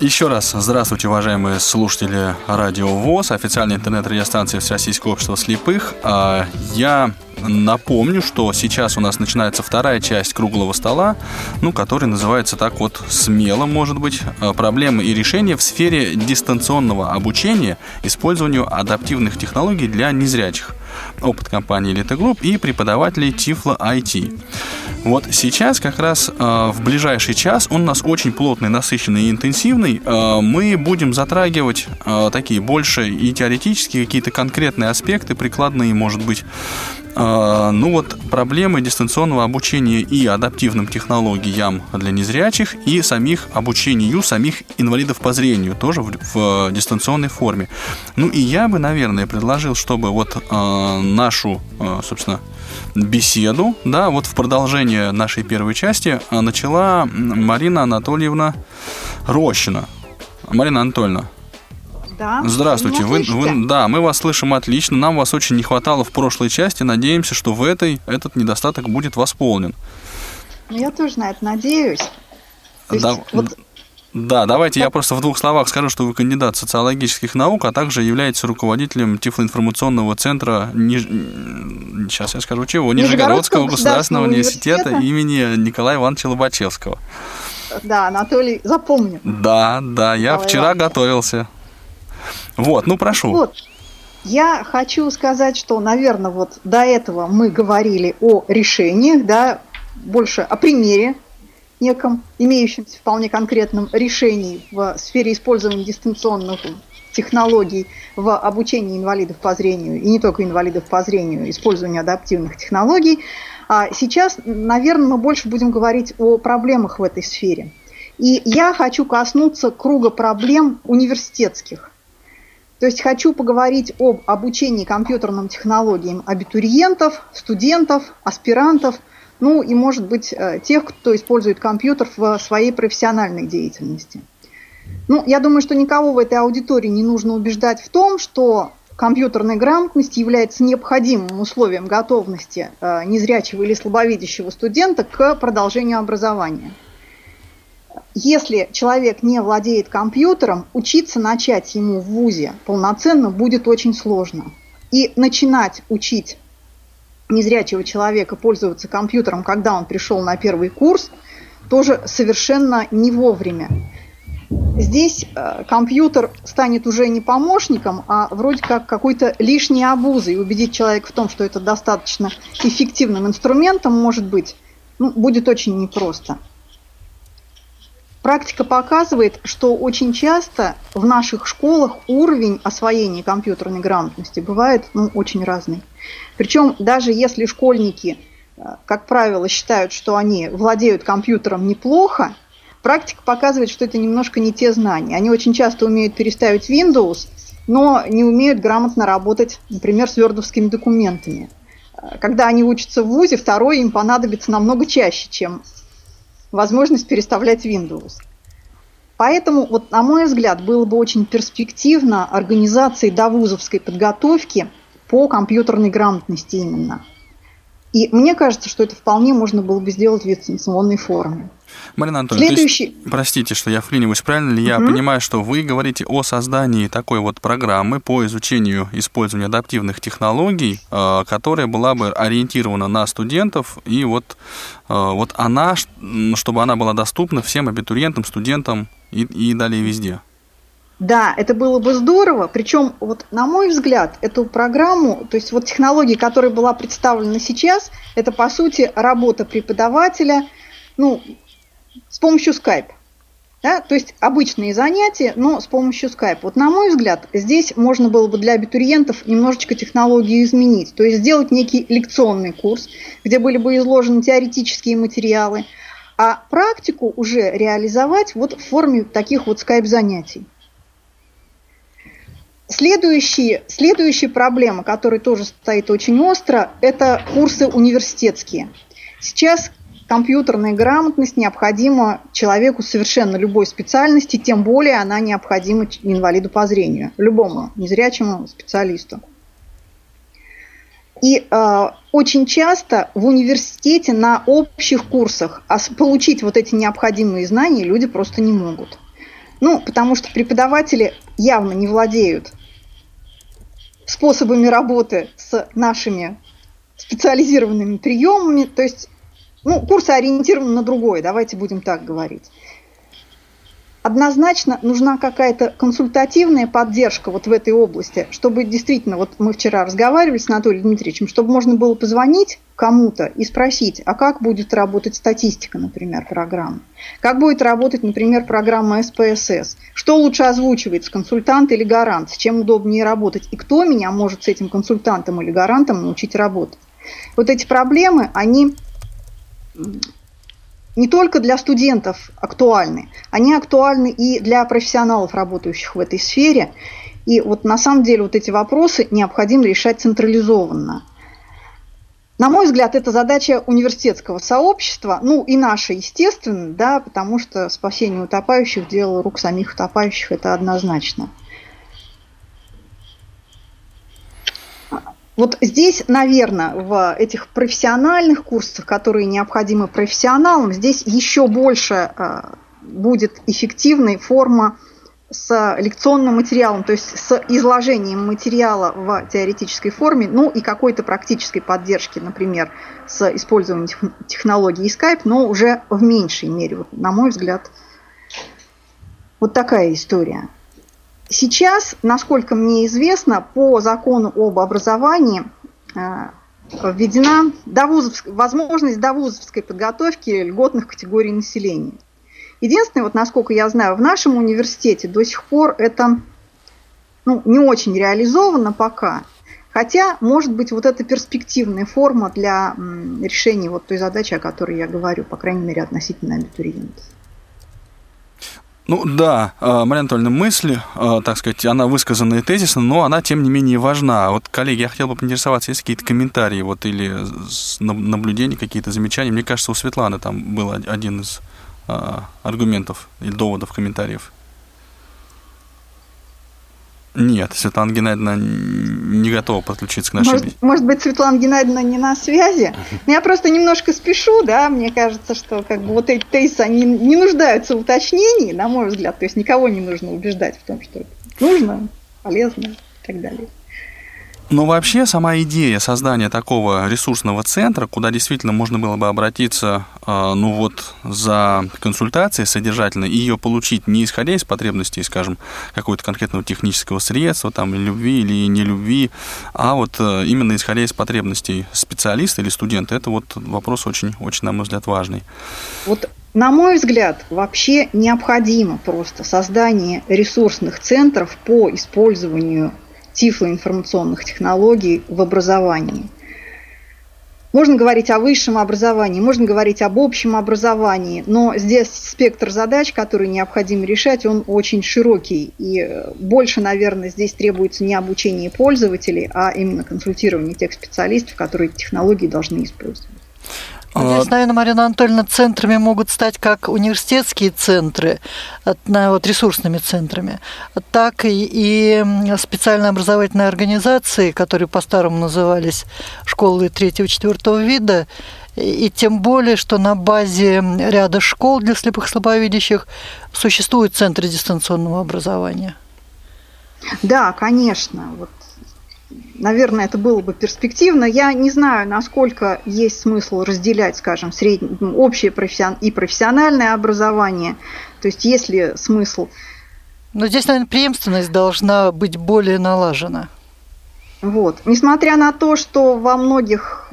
Еще раз здравствуйте, уважаемые слушатели Радио ВОЗ, официальной интернет-радиостанции Всероссийского общества слепых. А, я напомню, что сейчас у нас начинается вторая часть круглого стола, ну, который называется так вот смело, может быть, а, проблемы и решения в сфере дистанционного обучения использованию адаптивных технологий для незрячих опыт компании Elite и преподавателей Tiflo IT. Вот сейчас как раз э, в ближайший час, он у нас очень плотный, насыщенный и интенсивный, э, мы будем затрагивать э, такие больше и теоретические какие-то конкретные аспекты, прикладные, может быть, ну вот проблемы дистанционного обучения и адаптивным технологиям для незрячих и самих обучению самих инвалидов по зрению тоже в, в дистанционной форме. Ну и я бы, наверное, предложил, чтобы вот э, нашу, э, собственно, беседу, да, вот в продолжение нашей первой части начала Марина Анатольевна Рощина. Марина Анатольевна, да. Здравствуйте. Вы, вы, да, мы вас слышим отлично. Нам вас очень не хватало в прошлой части. Надеемся, что в этой этот недостаток будет восполнен. Ну, я тоже на это надеюсь. да, вот... да, давайте я просто в двух словах скажу, что вы кандидат социологических наук, а также являетесь руководителем Тифлоинформационного центра Ниж... сейчас я скажу чего, Нижегородского, Нижегородского государственного университета, университета имени Николая Ивановича Лобачевского. Да, Анатолий, запомню. Да, да, я Николай вчера Иванович. готовился. Вот, ну прошу. Вот. Я хочу сказать, что, наверное, вот до этого мы говорили о решениях, да, больше о примере неком, имеющемся вполне конкретном решении в сфере использования дистанционных технологий в обучении инвалидов по зрению, и не только инвалидов по зрению, использованию адаптивных технологий. А сейчас, наверное, мы больше будем говорить о проблемах в этой сфере. И я хочу коснуться круга проблем университетских. То есть хочу поговорить об обучении компьютерным технологиям абитуриентов, студентов, аспирантов, ну и, может быть, э, тех, кто использует компьютер в своей профессиональной деятельности. Ну, я думаю, что никого в этой аудитории не нужно убеждать в том, что компьютерная грамотность является необходимым условием готовности э, незрячего или слабовидящего студента к продолжению образования если человек не владеет компьютером, учиться начать ему в ВУЗе полноценно будет очень сложно. И начинать учить незрячего человека пользоваться компьютером, когда он пришел на первый курс, тоже совершенно не вовремя. Здесь э, компьютер станет уже не помощником, а вроде как какой-то лишней обузой. Убедить человека в том, что это достаточно эффективным инструментом может быть, ну, будет очень непросто. Практика показывает, что очень часто в наших школах уровень освоения компьютерной грамотности бывает ну, очень разный. Причем даже если школьники, э, как правило, считают, что они владеют компьютером неплохо, практика показывает, что это немножко не те знания. Они очень часто умеют переставить Windows, но не умеют грамотно работать, например, с вердовскими документами. Э, когда они учатся в ВУЗе, второй им понадобится намного чаще, чем возможность переставлять Windows. Поэтому, вот, на мой взгляд, было бы очень перспективно организации довузовской подготовки по компьютерной грамотности именно. И мне кажется, что это вполне можно было бы сделать в дистанционной форме. Марина Анатольевна, Следующий... есть, простите, что я вклиниваюсь, правильно ли я угу. понимаю, что вы говорите о создании такой вот программы по изучению использования адаптивных технологий, э, которая была бы ориентирована на студентов, и вот, э, вот она, чтобы она была доступна всем абитуриентам, студентам и, и далее везде? Да, это было бы здорово. Причем, вот на мой взгляд, эту программу, то есть вот технология, которая была представлена сейчас, это по сути работа преподавателя, ну, с помощью Skype. Да? То есть обычные занятия, но с помощью Skype. Вот на мой взгляд, здесь можно было бы для абитуриентов немножечко технологию изменить. То есть сделать некий лекционный курс, где были бы изложены теоретические материалы, а практику уже реализовать вот в форме таких вот скайп-занятий. Следующие, следующая проблема, которая тоже стоит очень остро, это курсы университетские. Сейчас компьютерная грамотность необходима человеку совершенно любой специальности, тем более она необходима инвалиду по зрению, любому незрячему специалисту. И э, очень часто в университете на общих курсах получить вот эти необходимые знания люди просто не могут. Ну, потому что преподаватели явно не владеют способами работы с нашими специализированными приемами. То есть, ну, курсы ориентированы на другое, давайте будем так говорить однозначно нужна какая-то консультативная поддержка вот в этой области, чтобы действительно, вот мы вчера разговаривали с Анатолием Дмитриевичем, чтобы можно было позвонить кому-то и спросить, а как будет работать статистика, например, программы, как будет работать, например, программа СПСС, что лучше озвучивается, консультант или гарант, с чем удобнее работать, и кто меня может с этим консультантом или гарантом научить работать. Вот эти проблемы, они не только для студентов актуальны, они актуальны и для профессионалов, работающих в этой сфере. И вот на самом деле вот эти вопросы необходимо решать централизованно. На мой взгляд, это задача университетского сообщества, ну и наша, естественно, да, потому что спасение утопающих – дело рук самих утопающих, это однозначно. Вот здесь, наверное, в этих профессиональных курсах, которые необходимы профессионалам, здесь еще больше э, будет эффективной форма с лекционным материалом, то есть с изложением материала в теоретической форме, ну и какой-то практической поддержки, например, с использованием технологии Skype, но уже в меньшей мере, вот, на мой взгляд, вот такая история. Сейчас, насколько мне известно, по закону об образовании э, введена довузовск... возможность довузовской подготовки льготных категорий населения. Единственное, вот насколько я знаю, в нашем университете до сих пор это ну, не очень реализовано пока. Хотя, может быть, вот это перспективная форма для решения вот той задачи, о которой я говорю, по крайней мере, относительно абитуриентов. Ну да, э, Мария Анатольевна, мысль, э, так сказать, она высказана и тезисно, но она, тем не менее, важна. Вот, коллеги, я хотел бы поинтересоваться, есть какие-то комментарии вот, или наблюдения, какие-то замечания? Мне кажется, у Светланы там был один из э, аргументов или доводов, комментариев. Нет, Светлана Геннадьевна не готова подключиться к нашей может, может быть, Светлана Геннадьевна не на связи. Но я просто немножко спешу, да, мне кажется, что как бы вот эти тезисы, они не нуждаются в уточнении, на мой взгляд. То есть никого не нужно убеждать в том, что это нужно, полезно и так далее. Но вообще сама идея создания такого ресурсного центра, куда действительно можно было бы обратиться, а, ну вот, за консультацией содержательной и ее получить не исходя из потребностей, скажем, какого-то конкретного технического средства, там, любви или нелюбви, а вот э, именно исходя из потребностей специалиста или студента, это вот вопрос очень, очень, на мой взгляд, важный. Вот на мой взгляд, вообще необходимо просто создание ресурсных центров по использованию тифлоинформационных технологий в образовании. Можно говорить о высшем образовании, можно говорить об общем образовании, но здесь спектр задач, которые необходимо решать, он очень широкий. И больше, наверное, здесь требуется не обучение пользователей, а именно консультирование тех специалистов, которые технологии должны использовать. Здесь, а, наверное, Марина Анатольевна, центрами могут стать как университетские центры, вот, ресурсными центрами, так и, и специальные образовательные организации, которые по-старому назывались школы третьего-четвертого вида, и тем более, что на базе ряда школ для слепых и слабовидящих существуют центры дистанционного образования. Да, конечно. Вот наверное, это было бы перспективно. Я не знаю, насколько есть смысл разделять, скажем, среднее, общее профессион... и профессиональное образование. То есть, есть ли смысл... Но здесь, наверное, преемственность должна быть более налажена. Вот. Несмотря на то, что во многих,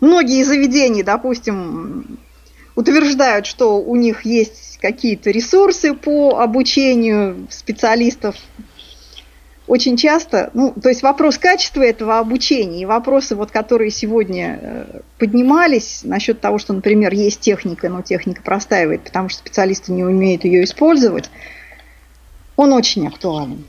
многие заведения, допустим, утверждают, что у них есть какие-то ресурсы по обучению специалистов очень часто, ну, то есть вопрос качества этого обучения и вопросы, вот, которые сегодня э, поднимались насчет того, что, например, есть техника, но техника простаивает, потому что специалисты не умеют ее использовать, он очень актуален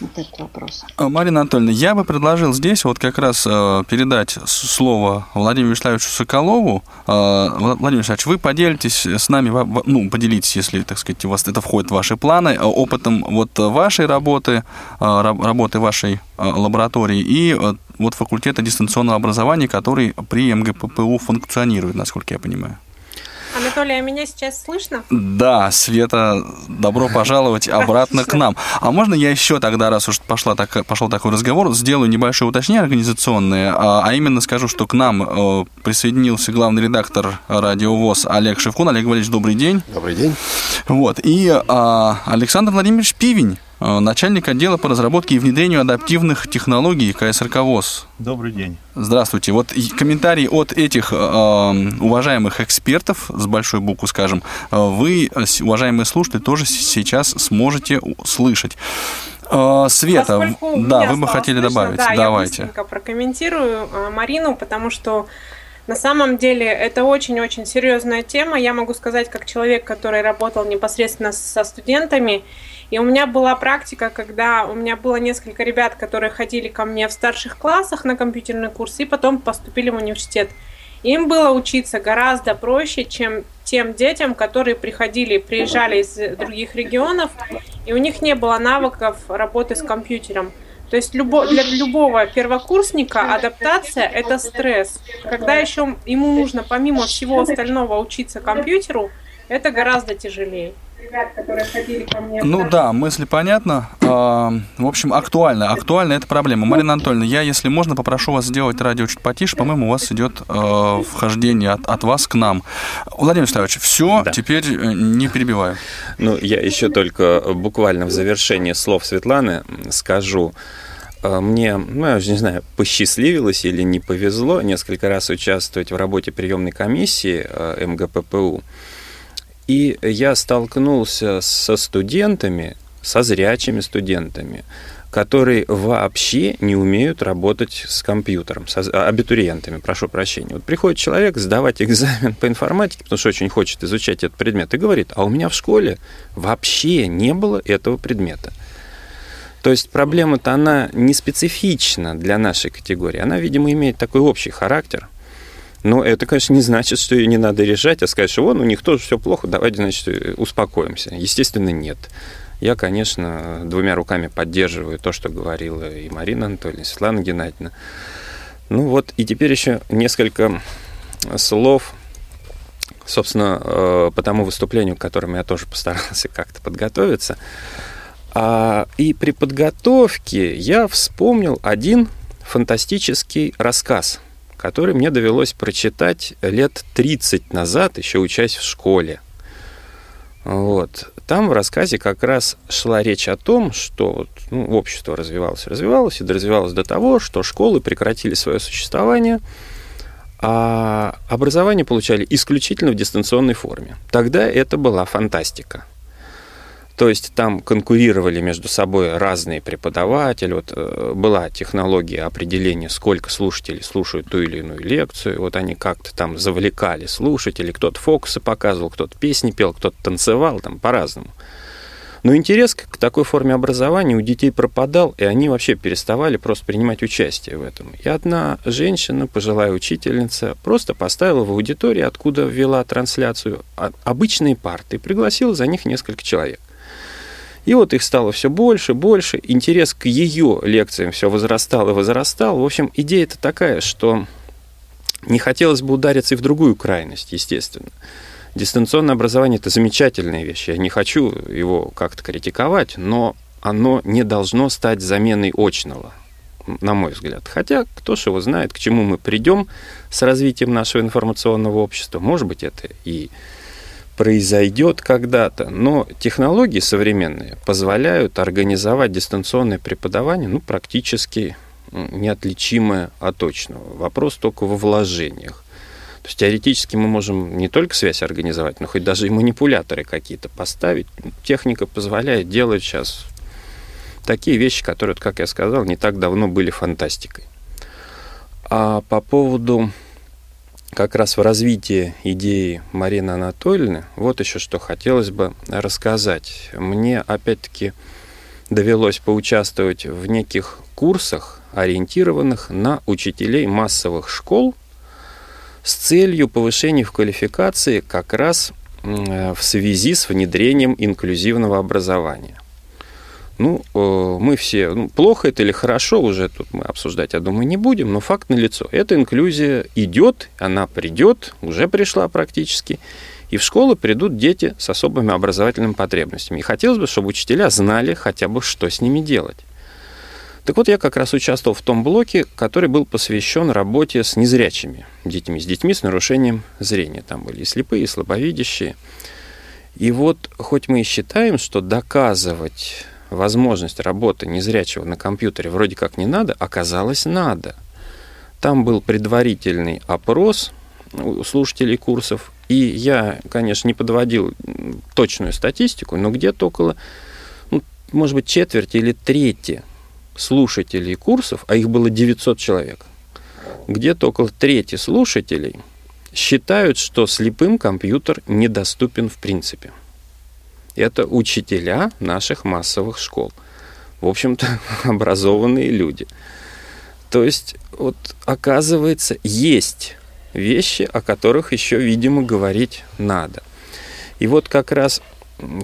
вот этот вопрос. А, Марина Анатольевна, я бы предложил здесь вот как раз э, передать слово Владимиру Вячеславовичу Соколову. Э, Владимир Вячеславович, вы поделитесь с нами, ну, поделитесь, если, так сказать, у вас это входит в ваши планы, э, опытом вот вашей работы, работы вашей лаборатории и вот факультета дистанционного образования, который при МГППУ функционирует, насколько я понимаю. А Анатолий, а меня сейчас слышно? Да, Света, добро пожаловать обратно к нам. А можно я еще тогда, раз уж пошла так, пошел такой разговор, сделаю небольшое уточнение организационное, а, а именно скажу, что к нам э, присоединился главный редактор радио ВОЗ Олег Шевкун. Олег Валерьевич, добрый день. Добрый день. Вот, и а, Александр Владимирович Пивень, начальник отдела по разработке и внедрению адаптивных технологий КСРК ВОЗ. Добрый день. Здравствуйте. Вот комментарии от этих э, уважаемых экспертов, с большой буквы скажем, э, вы, уважаемые слушатели, тоже сейчас сможете слышать. Э, Света, Поскольку да, вы бы хотели слышно, добавить. Да, Давайте. Я прокомментирую Марину, потому что на самом деле это очень-очень серьезная тема. Я могу сказать, как человек, который работал непосредственно со студентами, и у меня была практика, когда у меня было несколько ребят, которые ходили ко мне в старших классах на компьютерный курс и потом поступили в университет. Им было учиться гораздо проще, чем тем детям, которые приходили, приезжали из других регионов, и у них не было навыков работы с компьютером. То есть любо, для любого первокурсника адаптация – это стресс. Когда еще ему нужно помимо всего остального учиться компьютеру, это гораздо тяжелее ребят, которые ходили ко мне. Ну да, мысли понятна. А, в общем, актуально. Актуальна эта проблема. Марина Анатольевна, я, если можно, попрошу вас сделать радио чуть потише. По-моему, у вас идет э, вхождение от, от вас к нам. Владимир Вячеславович, все, да. теперь э, не перебиваю. Ну, я еще только буквально в завершении слов Светланы скажу, э, мне, ну, я уже не знаю, посчастливилось или не повезло несколько раз участвовать в работе приемной комиссии МГППУ. И я столкнулся со студентами, со зрячими студентами, которые вообще не умеют работать с компьютером, с абитуриентами, прошу прощения. Вот приходит человек сдавать экзамен по информатике, потому что очень хочет изучать этот предмет, и говорит, а у меня в школе вообще не было этого предмета. То есть проблема-то она не специфична для нашей категории, она, видимо, имеет такой общий характер – но это, конечно, не значит, что ее не надо решать, а сказать, что вон у них тоже все плохо, давайте, значит, успокоимся. Естественно, нет. Я, конечно, двумя руками поддерживаю то, что говорила и Марина Анатольевна, и Светлана Геннадьевна. Ну вот, и теперь еще несколько слов, собственно, э, по тому выступлению, к которому я тоже постарался как-то подготовиться. А, и при подготовке я вспомнил один фантастический рассказ – который мне довелось прочитать лет 30 назад, еще учась в школе. Вот. Там в рассказе как раз шла речь о том, что ну, общество развивалось, развивалось и развивалось до того, что школы прекратили свое существование, а образование получали исключительно в дистанционной форме. Тогда это была фантастика. То есть там конкурировали между собой разные преподаватели. Вот э, была технология определения, сколько слушателей слушают ту или иную лекцию. Вот они как-то там завлекали слушателей. Кто-то фокусы показывал, кто-то песни пел, кто-то танцевал, там по-разному. Но интерес к такой форме образования у детей пропадал, и они вообще переставали просто принимать участие в этом. И одна женщина, пожилая учительница, просто поставила в аудитории, откуда ввела трансляцию, обычные парты и пригласила за них несколько человек. И вот их стало все больше, больше. Интерес к ее лекциям все возрастал и возрастал. В общем, идея-то такая, что не хотелось бы удариться и в другую крайность, естественно. Дистанционное образование – это замечательная вещь. Я не хочу его как-то критиковать, но оно не должно стать заменой очного, на мой взгляд. Хотя, кто ж его знает, к чему мы придем с развитием нашего информационного общества. Может быть, это и произойдет когда-то, но технологии современные позволяют организовать дистанционное преподавание ну, практически неотличимое от точного. Вопрос только во вложениях. То есть теоретически мы можем не только связь организовать, но хоть даже и манипуляторы какие-то поставить. Техника позволяет делать сейчас такие вещи, которые, как я сказал, не так давно были фантастикой. А по поводу как раз в развитии идеи Марины Анатольевны, вот еще что хотелось бы рассказать. Мне, опять-таки, довелось поучаствовать в неких курсах, ориентированных на учителей массовых школ с целью повышения в квалификации как раз в связи с внедрением инклюзивного образования. Ну, э, мы все, ну, плохо это или хорошо, уже тут мы обсуждать, я думаю, не будем, но факт налицо. Эта инклюзия идет, она придет, уже пришла практически. И в школу придут дети с особыми образовательными потребностями. И хотелось бы, чтобы учителя знали хотя бы, что с ними делать. Так вот, я как раз участвовал в том блоке, который был посвящен работе с незрячими детьми, с детьми с нарушением зрения. Там были и слепые, и слабовидящие. И вот, хоть мы и считаем, что доказывать возможность работы незрячего на компьютере вроде как не надо, оказалось надо. Там был предварительный опрос у слушателей курсов, и я, конечно, не подводил точную статистику, но где-то около, ну, может быть, четверти или трети слушателей курсов, а их было 900 человек, где-то около трети слушателей считают, что слепым компьютер недоступен в принципе. Это учителя наших массовых школ. В общем-то, образованные люди. То есть, вот оказывается, есть вещи, о которых еще, видимо, говорить надо. И вот как раз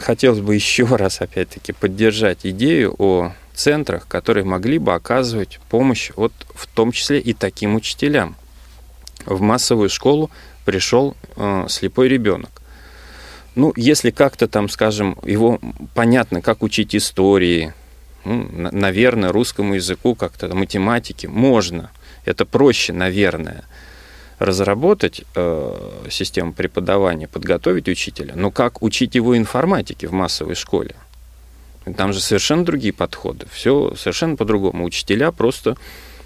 хотелось бы еще раз, опять-таки, поддержать идею о центрах, которые могли бы оказывать помощь, вот в том числе и таким учителям. В массовую школу пришел э, слепой ребенок. Ну, если как-то там, скажем, его понятно, как учить истории, ну, наверное, русскому языку, как-то математике, можно. Это проще, наверное, разработать э, систему преподавания, подготовить учителя. Но как учить его информатике в массовой школе? Там же совершенно другие подходы. Все совершенно по-другому. Учителя просто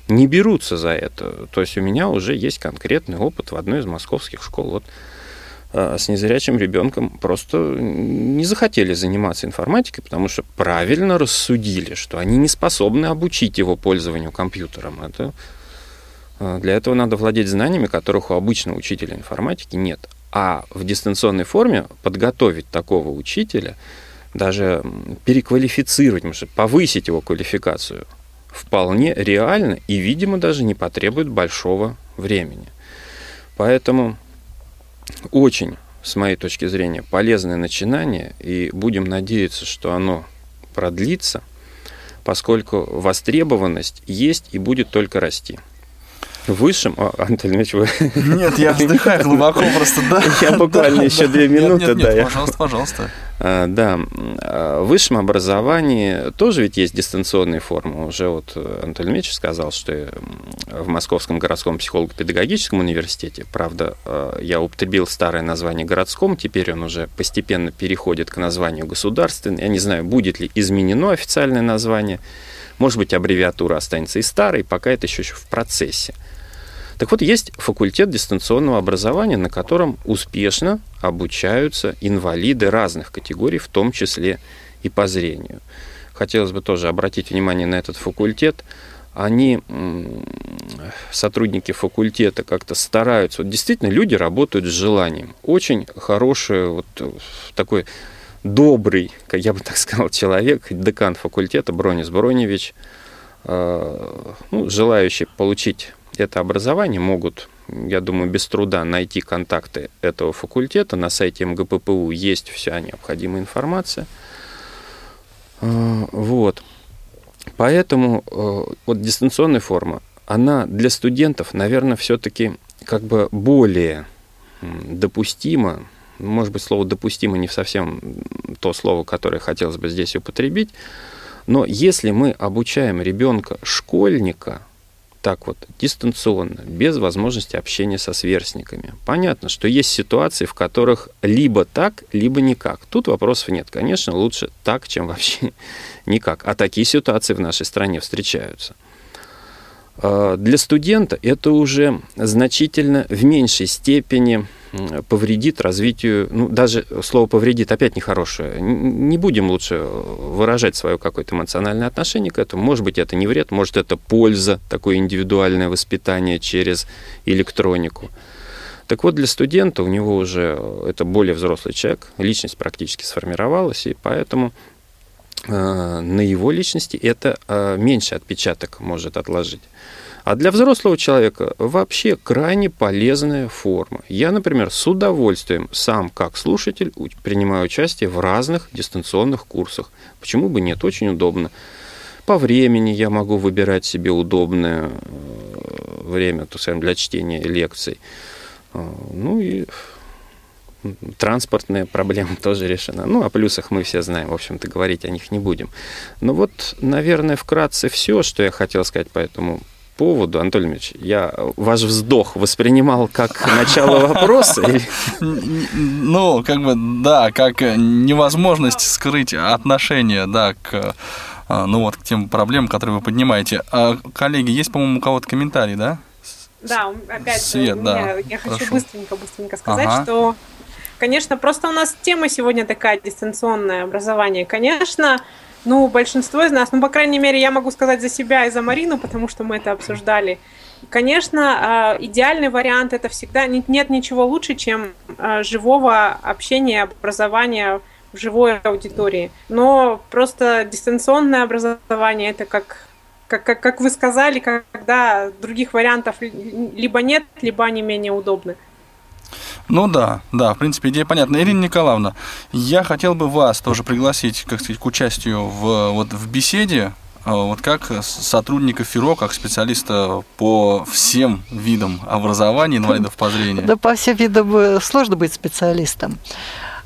не берутся за это. То есть у меня уже есть конкретный опыт в одной из московских школ. Вот с незрячим ребенком просто не захотели заниматься информатикой, потому что правильно рассудили, что они не способны обучить его пользованию компьютером. Это, а, для этого надо владеть знаниями, которых у обычного учителя информатики нет. А в дистанционной форме подготовить такого учителя – даже переквалифицировать, может, повысить его квалификацию вполне реально и, видимо, даже не потребует большого времени. Поэтому очень, с моей точки зрения, полезное начинание, и будем надеяться, что оно продлится, поскольку востребованность есть и будет только расти высшем... О, Антон Ильич, вы... Нет, я вздыхаю глубоко просто, да. Я буквально еще две минуты, да. Пожалуйста, пожалуйста. А, да, а, в высшем образовании тоже ведь есть дистанционные формы. Уже вот Антон Ильич сказал, что в Московском городском психолого-педагогическом университете, правда, а, я употребил старое название городском, теперь он уже постепенно переходит к названию государственный. Я не знаю, будет ли изменено официальное название. Может быть, аббревиатура останется и старой, пока это еще в процессе. Так вот, есть факультет дистанционного образования, на котором успешно обучаются инвалиды разных категорий, в том числе и по зрению. Хотелось бы тоже обратить внимание на этот факультет. Они, сотрудники факультета, как-то стараются. Вот действительно, люди работают с желанием. Очень хороший, вот такой добрый, я бы так сказал, человек, декан факультета Бронис Броневич, э, ну, желающий получить это образование могут, я думаю, без труда найти контакты этого факультета. На сайте МГППУ есть вся необходимая информация. А, вот. Поэтому э, вот дистанционная форма, она для студентов, наверное, все-таки как бы более допустима. Может быть, слово допустимо не совсем то слово, которое хотелось бы здесь употребить. Но если мы обучаем ребенка школьника так вот, дистанционно, без возможности общения со сверстниками. Понятно, что есть ситуации, в которых либо так, либо никак. Тут вопросов нет. Конечно, лучше так, чем вообще никак. А такие ситуации в нашей стране встречаются. А, для студента это уже значительно в меньшей степени повредит развитию, ну, даже слово повредит опять нехорошее. Не будем лучше выражать свое какое-то эмоциональное отношение к этому. Может быть, это не вред, может, это польза, такое индивидуальное воспитание через электронику. Так вот, для студента у него уже это более взрослый человек, личность практически сформировалась, и поэтому э, на его личности это э, меньше отпечаток может отложить. А для взрослого человека вообще крайне полезная форма. Я, например, с удовольствием сам как слушатель принимаю участие в разных дистанционных курсах. Почему бы нет? Очень удобно. По времени я могу выбирать себе удобное э, время, то скажем, для чтения лекций. Э, ну и транспортные проблемы тоже решены. Ну, о плюсах мы все знаем, в общем-то, говорить о них не будем. Но вот, наверное, вкратце все, что я хотел сказать по этому поводу, Анатолий Ильич, я ваш вздох воспринимал как начало вопроса? Ну, как бы, да, как невозможность скрыть отношение, да, к а, ну вот к тем проблемам, которые вы поднимаете. А, коллеги, есть, по-моему, у кого-то комментарий, да? Да, опять Свет, же, да. я хочу быстренько-быстренько сказать, ага. что, конечно, просто у нас тема сегодня такая дистанционное образование. Конечно, ну, большинство из нас, ну, по крайней мере, я могу сказать за себя и за Марину, потому что мы это обсуждали. Конечно, а, идеальный вариант это всегда нет ничего лучше, чем а, живого общения, образования в живой аудитории. Но просто дистанционное образование это как как, как, как вы сказали, когда других вариантов либо нет, либо они менее удобны. Ну да, да, в принципе, идея понятна. Ирина Николаевна, я хотел бы вас тоже пригласить, как сказать, к участию в, вот, в беседе, а, вот как сотрудника ФИРО, как специалиста по всем видам образования инвалидов по зрению. Да, по всем видам э, сложно быть специалистом.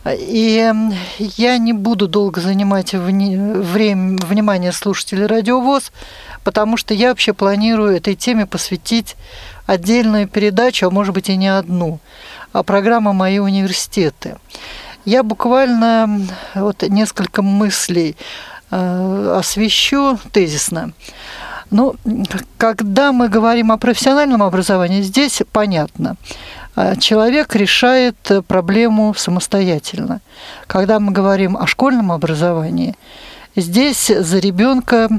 И я не буду долго занимать время, внимание слушателей радиовоз, потому что я вообще планирую этой теме посвятить отдельную передачу, а может быть и не одну, программа «Мои университеты». Я буквально вот несколько мыслей э, освещу тезисно. Ну, когда мы говорим о профессиональном образовании, здесь понятно. Э, человек решает проблему самостоятельно. Когда мы говорим о школьном образовании, Здесь за ребенка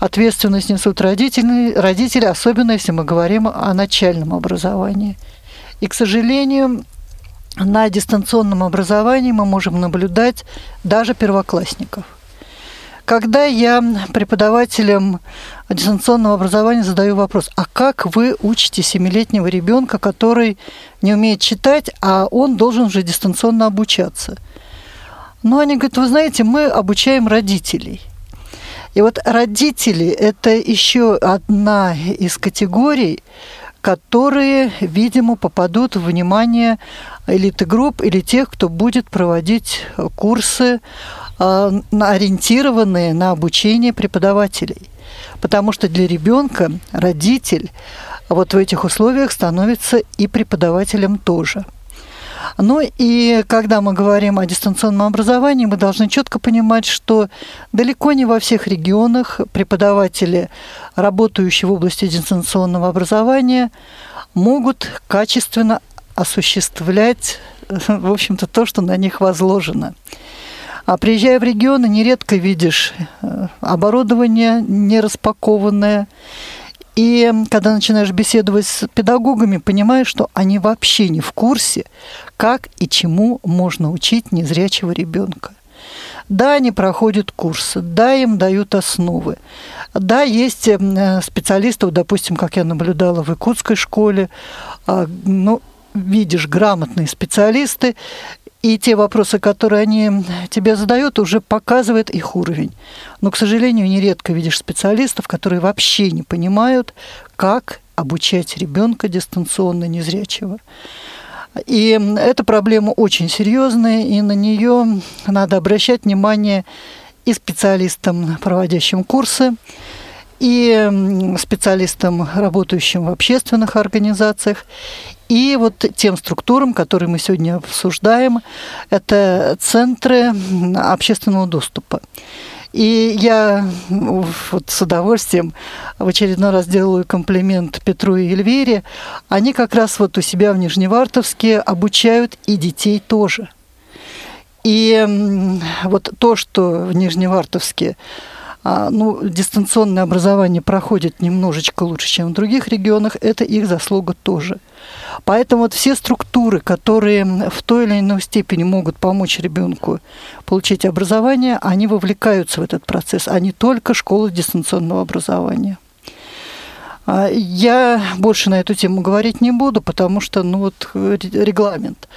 ответственность несут родители, родители, особенно если мы говорим о начальном образовании. И, к сожалению, на дистанционном образовании мы можем наблюдать даже первоклассников. Когда я преподавателям дистанционного образования задаю вопрос, а как вы учите семилетнего ребенка, который не умеет читать, а он должен уже дистанционно обучаться – ну, они говорят, вы знаете, мы обучаем родителей. И вот родители – это еще одна из категорий, которые, видимо, попадут в внимание элиты групп или тех, кто будет проводить курсы, а, ориентированные на обучение преподавателей. Потому что для ребенка родитель вот в этих условиях становится и преподавателем тоже – ну и когда мы говорим о дистанционном образовании, мы должны четко понимать, что далеко не во всех регионах преподаватели, работающие в области дистанционного образования, могут качественно осуществлять, в общем-то, то, что на них возложено. А приезжая в регионы, нередко видишь э, оборудование не распакованное, и когда начинаешь беседовать с педагогами, понимаешь, что они вообще не в курсе, как и чему можно учить незрячего ребенка. Да, они проходят курсы, да, им дают основы. Да, есть э, специалисты, допустим, как я наблюдала в Якутской школе, а, ну, видишь, грамотные специалисты, и те вопросы, которые они тебе задают, уже показывают их уровень. Но, к сожалению, нередко видишь специалистов, которые вообще не понимают, как обучать ребенка дистанционно незрячего. И эта проблема очень серьезная, и на нее надо обращать внимание и специалистам, проводящим курсы, и специалистам, работающим в общественных организациях, и вот тем структурам, которые мы сегодня обсуждаем, это центры общественного доступа. И я вот с удовольствием в очередной раз делаю комплимент Петру и Эльвире. Они как раз вот у себя в Нижневартовске обучают и детей тоже. И вот то, что в Нижневартовске ну, дистанционное образование проходит немножечко лучше, чем в других регионах, это их заслуга тоже. Поэтому вот все структуры, которые в той или иной степени могут помочь ребенку получить образование, они вовлекаются в этот процесс, а не только школы дистанционного образования. А, я больше на эту тему говорить не буду, потому что, ну вот, регламент.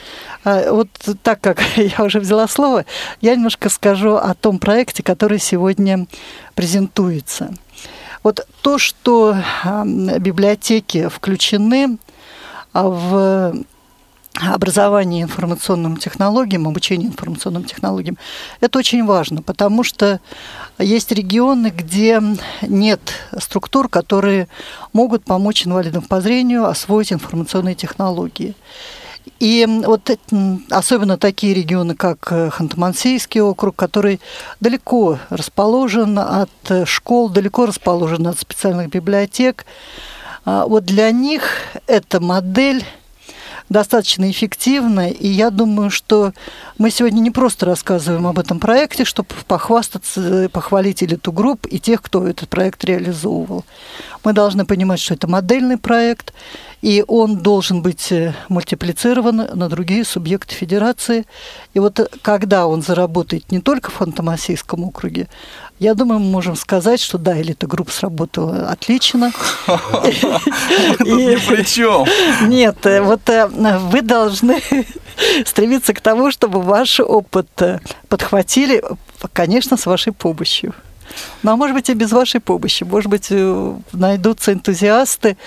А, вот так как я уже взяла слово, я немножко скажу о том проекте, который сегодня презентуется. Вот то, что библиотеки включены в образование информационным технологиям, обучение информационным технологиям, это очень важно, потому что есть регионы, где нет структур, которые могут помочь инвалидам по зрению освоить информационные технологии. И вот особенно такие регионы, как Ханты-Мансийский округ, который далеко расположен от школ, далеко расположен от специальных библиотек, а вот для них эта модель достаточно эффективно, и я думаю, что мы сегодня не просто рассказываем об этом проекте, чтобы похвастаться, похвалить элиту групп и тех, кто этот проект реализовывал. Мы должны понимать, что это модельный проект, и он должен быть э, мультиплицирован на другие субъекты федерации. И вот э, когда он заработает не только в Ханты-Мансийском округе, я думаю, мы можем сказать, что да, элита групп сработала отлично. Ни при чем. Нет, э, вот вы должны стремиться к тому, чтобы ваш опыт подхватили, конечно, с вашей помощью. Ну, а может быть, и без вашей помощи. Может быть, э, найдутся энтузиасты.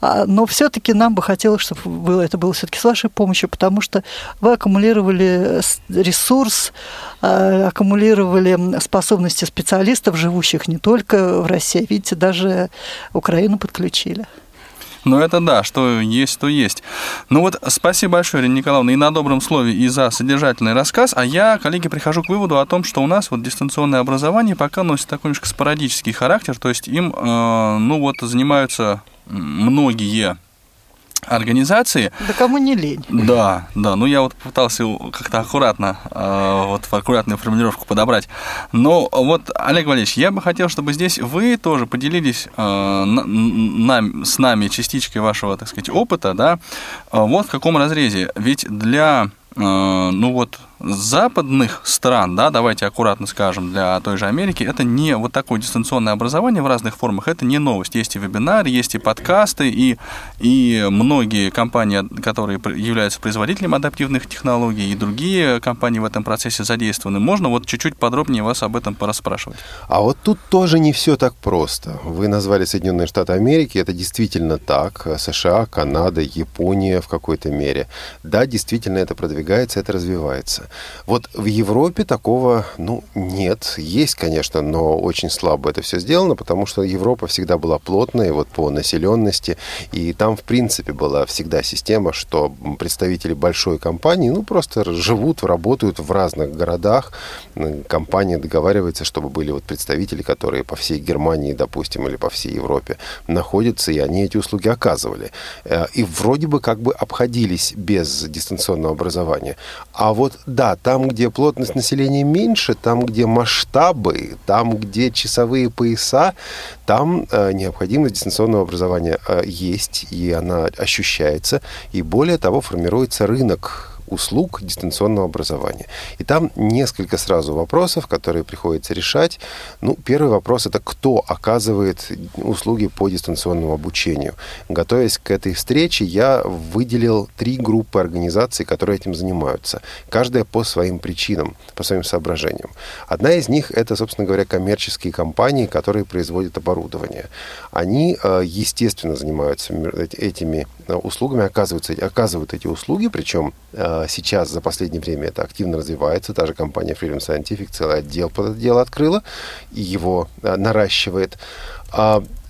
А, но все-таки нам бы хотелось, чтобы было, это было все-таки с вашей помощью, потому что вы аккумулировали ресурс, а, аккумулировали способности специалистов, живущих не только в России. Видите, даже Украину подключили. Ну, это да, что есть, то есть. Ну вот, спасибо большое, Ирина Николаевна, и на добром слове, и за содержательный рассказ. А я, коллеги, прихожу к выводу о том, что у нас вот дистанционное образование пока носит такой немножко спорадический характер, то есть им, э, ну вот, занимаются многие организации. Да кому не лень. Да, да. Ну, я вот пытался как-то аккуратно, э, вот аккуратную формулировку подобрать. Но вот, Олег Валерьевич, я бы хотел, чтобы здесь вы тоже поделились э, на, с нами частичкой вашего, так сказать, опыта, да, вот в каком разрезе. Ведь для, э, ну вот, западных стран, да, давайте аккуратно скажем, для той же Америки, это не вот такое дистанционное образование в разных формах, это не новость. Есть и вебинары, есть и подкасты, и, и многие компании, которые являются производителями адаптивных технологий, и другие компании в этом процессе задействованы. Можно вот чуть-чуть подробнее вас об этом порасспрашивать? А вот тут тоже не все так просто. Вы назвали Соединенные Штаты Америки, это действительно так. США, Канада, Япония в какой-то мере. Да, действительно это продвигается, это развивается. Вот в Европе такого, ну, нет. Есть, конечно, но очень слабо это все сделано, потому что Европа всегда была плотной вот по населенности, и там, в принципе, была всегда система, что представители большой компании, ну, просто живут, работают в разных городах. Компания договаривается, чтобы были вот представители, которые по всей Германии, допустим, или по всей Европе находятся, и они эти услуги оказывали. Э, и вроде бы как бы обходились без дистанционного образования. А вот, да, там, где плотность населения меньше, там, где масштабы, там, где часовые пояса, там э, необходимость дистанционного образования э, есть, и она ощущается. И более того, формируется рынок услуг дистанционного образования. И там несколько сразу вопросов, которые приходится решать. Ну, первый вопрос – это кто оказывает услуги по дистанционному обучению. Готовясь к этой встрече, я выделил три группы организаций, которые этим занимаются. Каждая по своим причинам, по своим соображениям. Одна из них – это, собственно говоря, коммерческие компании, которые производят оборудование. Они, э, естественно, занимаются этими услугами, оказываются, оказывают эти услуги, причем э, сейчас за последнее время это активно развивается. Та же компания Freedom Scientific целый отдел под это дело открыла и его э, наращивает.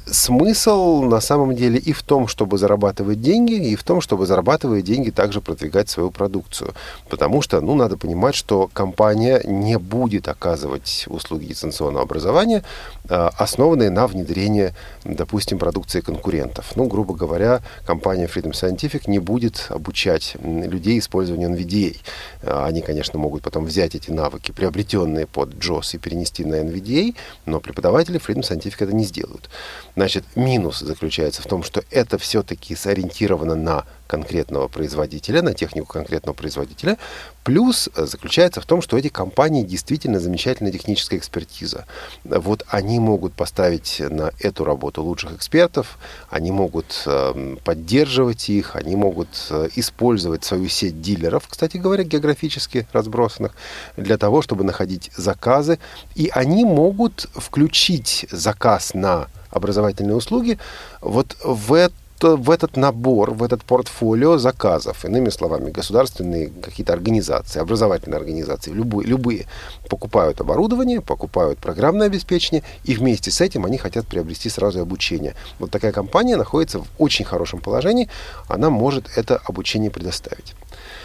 Смысл на самом деле и в том, чтобы зарабатывать деньги, и в том, чтобы зарабатывая деньги, также продвигать свою продукцию. Потому что, ну, надо понимать, что компания не будет оказывать услуги дистанционного образования, а, основанные на внедрении, допустим, продукции конкурентов. Ну, грубо говоря, компания Freedom Scientific не будет обучать людей использованию NVDA. А, они, конечно, могут потом взять эти навыки, приобретенные под JOS, и перенести на NVDA, но преподаватели Freedom Scientific это не сделают. Значит, минус заключается в том, что это все-таки сориентировано на конкретного производителя, на технику конкретного производителя. Плюс э, заключается в том, что эти компании действительно замечательная техническая экспертиза. Вот они могут поставить на эту работу лучших экспертов, они могут э, поддерживать их, они могут э, использовать свою сеть дилеров, кстати говоря, географически разбросанных, для того, чтобы находить заказы. И они могут включить заказ на образовательные услуги вот в в этот набор, в этот портфолио заказов, иными словами, государственные какие-то организации, образовательные организации, любые, любые покупают оборудование, покупают программное обеспечение, и вместе с этим они хотят приобрести сразу обучение. Вот такая компания находится в очень хорошем положении, она может это обучение предоставить.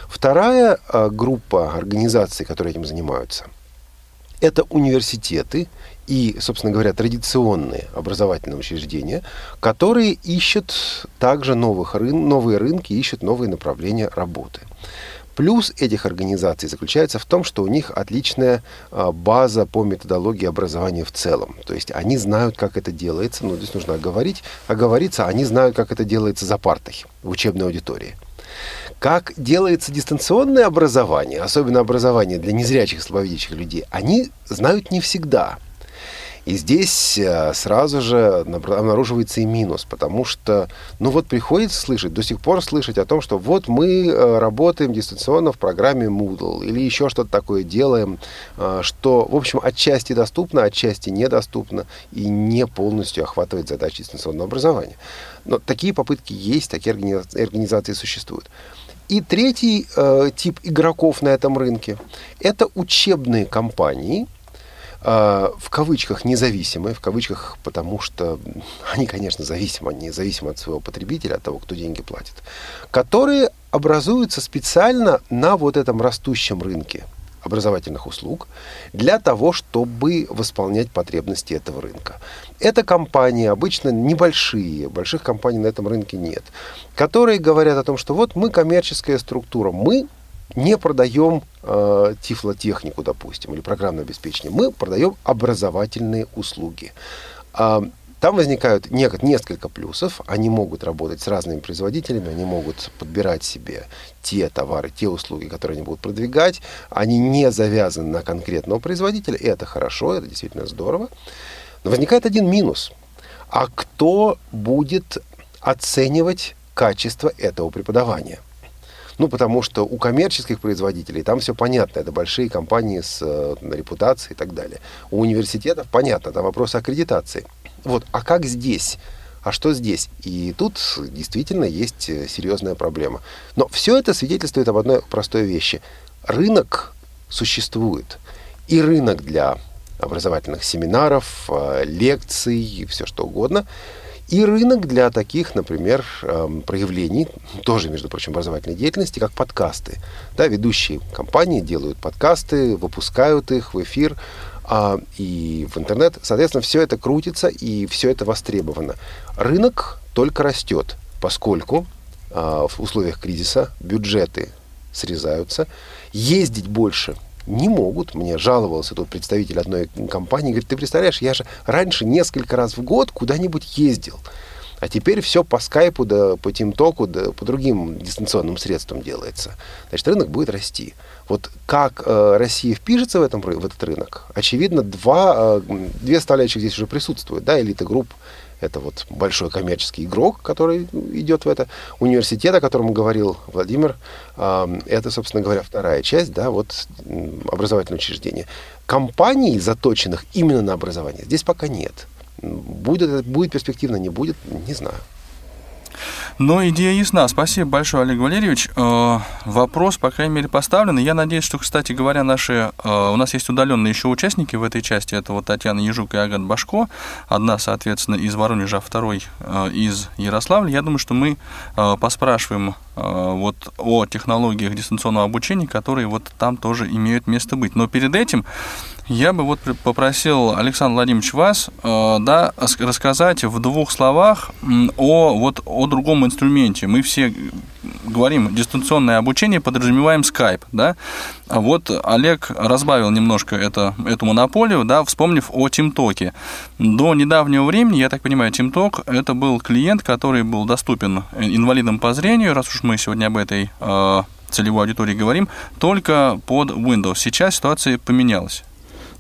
Вторая э, группа организаций, которые этим занимаются, это университеты и, собственно говоря, традиционные образовательные учреждения, которые ищут также новых рын, новые рынки, ищут новые направления работы. Плюс этих организаций заключается в том, что у них отличная а, база по методологии образования в целом. То есть они знают, как это делается. Ну, здесь нужно оговорить. Оговориться, они знают, как это делается за партой в учебной аудитории. Как делается дистанционное образование, особенно образование для незрячих слабовидящих людей, они знают не всегда. И здесь э, сразу же обнаруживается и минус, потому что, ну вот приходится слышать, до сих пор слышать о том, что вот мы э, работаем дистанционно в программе Moodle или еще что-то такое делаем, э, что, в общем, отчасти доступно, отчасти недоступно и не полностью охватывает задачи дистанционного образования. Но такие попытки есть, такие организации существуют. И третий э, тип игроков на этом рынке – это учебные компании, в кавычках независимые, в кавычках, потому что они, конечно, зависимы, они зависимы от своего потребителя, от того, кто деньги платит, которые образуются специально на вот этом растущем рынке – образовательных услуг для того, чтобы восполнять потребности этого рынка. Это компании обычно небольшие, больших компаний на этом рынке нет, которые говорят о том, что вот мы коммерческая структура, мы не продаем э, тифлотехнику, допустим, или программное обеспечение, мы продаем образовательные услуги. Э, там возникают несколько плюсов. Они могут работать с разными производителями, они могут подбирать себе те товары, те услуги, которые они будут продвигать. Они не завязаны на конкретного производителя, и это хорошо, это действительно здорово. Но возникает один минус. А кто будет оценивать качество этого преподавания? Ну, потому что у коммерческих производителей там все понятно. Это большие компании с э, репутацией и так далее. У университетов понятно, там вопрос аккредитации. Вот, а как здесь? А что здесь? И тут действительно есть э, серьезная проблема. Но все это свидетельствует об одной простой вещи. Рынок существует. И рынок для образовательных семинаров, э, лекций, все что угодно – и рынок для таких, например, эм, проявлений, тоже, между прочим, образовательной деятельности, как подкасты. Да, ведущие компании делают подкасты, выпускают их в эфир а, и в интернет. Соответственно, все это крутится и все это востребовано. Рынок только растет, поскольку а, в условиях кризиса бюджеты срезаются, ездить больше не могут. Мне жаловался тут представитель одной компании, говорит, ты представляешь, я же раньше несколько раз в год куда-нибудь ездил. А теперь все по скайпу, да по тимтоку, да по другим дистанционным средствам делается. Значит, рынок будет расти. Вот как э, Россия впишется в, этом, в этот рынок, очевидно, два, э, две составляющих здесь уже присутствуют. Да, элита групп это вот большой коммерческий игрок, который идет в это. Университет, о котором говорил Владимир, это, собственно говоря, вторая часть, да, вот образовательное учреждение. Компаний, заточенных именно на образование, здесь пока нет. Будет, будет перспективно, не будет, не знаю. Но идея ясна. Спасибо большое, Олег Валерьевич. Э, вопрос, по крайней мере, поставлен. Я надеюсь, что, кстати говоря, наши... Э, у нас есть удаленные еще участники в этой части. Это вот Татьяна Ежук и Агат Башко. Одна, соответственно, из Воронежа, а второй э, из Ярославля. Я думаю, что мы поспрашиваем вот о технологиях дистанционного обучения, которые вот там тоже имеют место быть. Но перед этим я бы вот попросил, Александр Владимирович, вас э, да, рассказать в двух словах о, вот, о другом инструменте. Мы все говорим дистанционное обучение, подразумеваем Skype, да. А вот Олег разбавил немножко это, эту монополию, да, вспомнив о TeamTalk. До недавнего времени, я так понимаю, TeamTalk это был клиент, который был доступен инвалидам по зрению, раз уж мы сегодня об этой э, целевой аудитории говорим, только под Windows. Сейчас ситуация поменялась.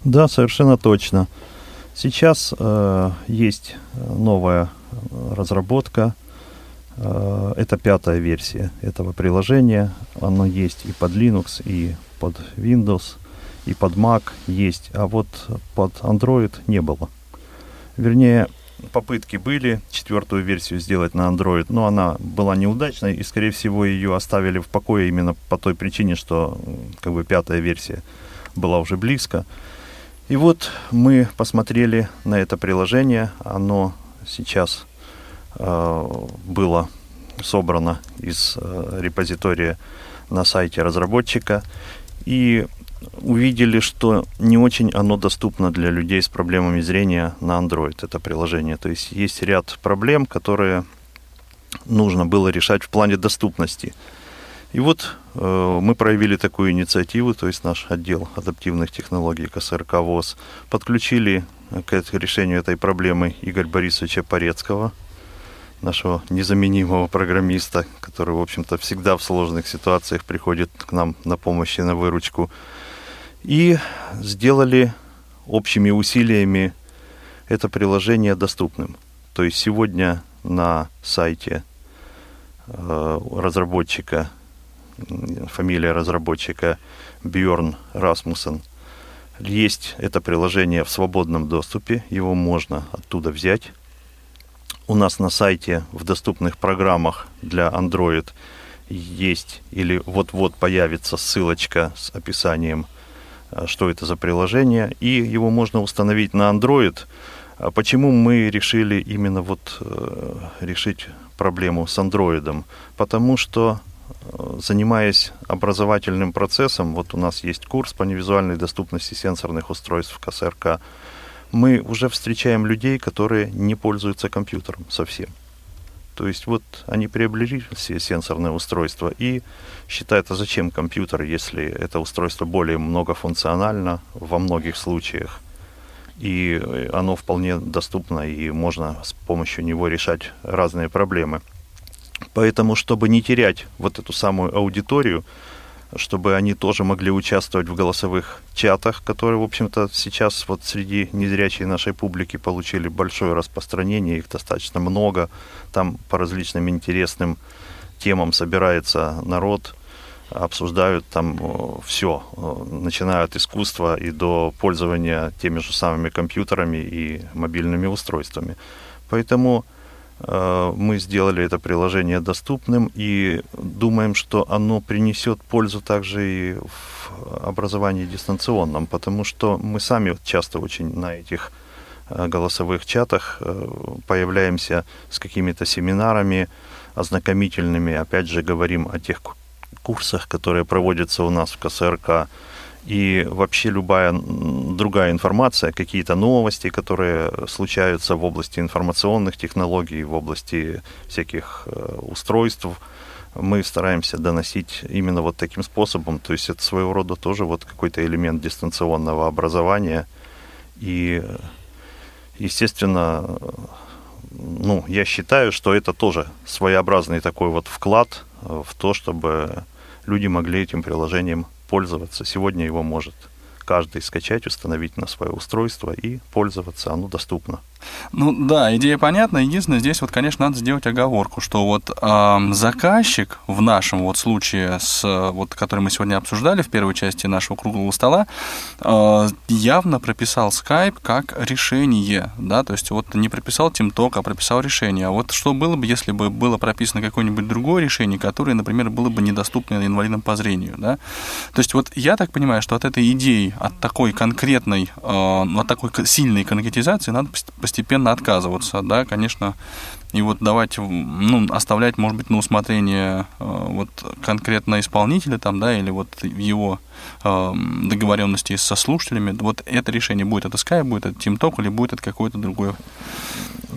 Да, совершенно точно. Сейчас э, есть новая разработка. Э, это пятая версия этого приложения. Оно есть и под Linux, и под Windows, и под Mac есть, а вот под Android не было. Вернее, попытки были четвертую версию сделать на Android, но она была неудачной, и, скорее всего, ее оставили в покое именно по той причине, что как бы пятая версия была уже близко. И вот мы посмотрели на это приложение, оно сейчас э, было собрано из э, репозитория на сайте разработчика, и увидели, что не очень оно доступно для людей с проблемами зрения на Android, это приложение. То есть есть ряд проблем, которые нужно было решать в плане доступности. И вот э, мы проявили такую инициативу, то есть наш отдел адаптивных технологий КСРК ВОЗ подключили к решению этой проблемы Игоря Борисовича Порецкого, нашего незаменимого программиста, который, в общем-то, всегда в сложных ситуациях приходит к нам на помощь и на выручку и сделали общими усилиями это приложение доступным. То есть сегодня на сайте э, разработчика, фамилия разработчика Бjörn Расмуссен, есть это приложение в свободном доступе, его можно оттуда взять. У нас на сайте в доступных программах для Android есть или вот-вот появится ссылочка с описанием Э, что это за приложение, и его можно установить на Android. А почему мы решили именно вот э, решить проблему с Android? Потому что занимаясь образовательным процессом, вот у нас есть курс по невизуальной доступности сенсорных устройств КСРК, мы уже встречаем людей, которые не пользуются компьютером совсем. То есть вот они приобрели все сенсорные устройства и считают, а зачем компьютер, если это устройство более многофункционально во многих случаях. И оно вполне доступно, и можно с помощью него решать разные проблемы. Поэтому, чтобы не терять вот эту самую аудиторию, чтобы они тоже могли участвовать в голосовых чатах, которые, в общем-то, сейчас вот среди незрячей нашей публики получили большое распространение, их достаточно много. Там по различным интересным темам собирается народ, обсуждают там все, начиная от искусства и до пользования теми же самыми компьютерами и мобильными устройствами. Поэтому Э, мы сделали это приложение доступным и думаем, что оно принесет пользу также и в образовании дистанционном, потому что мы сами часто очень на этих э, голосовых чатах э, появляемся с какими-то семинарами ознакомительными, опять же говорим о тех курсах, которые проводятся у нас в КСРК, и вообще любая другая информация, какие-то новости, которые случаются в области информационных технологий, в области всяких э, устройств, мы стараемся доносить именно вот таким способом. То есть это своего рода тоже вот какой-то элемент дистанционного образования. И, естественно, ну, я считаю, что это тоже своеобразный такой вот вклад в то, чтобы люди могли этим приложением пользоваться. Сегодня его может каждый скачать, установить на свое устройство и пользоваться, оно доступно. Ну да, идея понятна. Единственное, здесь вот, конечно, надо сделать оговорку, что вот э, заказчик в нашем вот случае, с, вот, который мы сегодня обсуждали в первой части нашего круглого стола, э, явно прописал Skype как решение, да, то есть вот не прописал TeamTalk, а прописал решение. А вот что было бы, если бы было прописано какое-нибудь другое решение, которое, например, было бы недоступно инвалидам по зрению, да? То есть вот я так понимаю, что от этой идеи, от такой конкретной, э, от такой сильной конкретизации надо постепенно отказываться, да, конечно, и вот давать, ну, оставлять, может быть, на усмотрение э, вот конкретно исполнителя там, да, или вот его э, договоренности со слушателями, вот это решение будет это Skype, будет это TeamTalk или будет это какое-то другое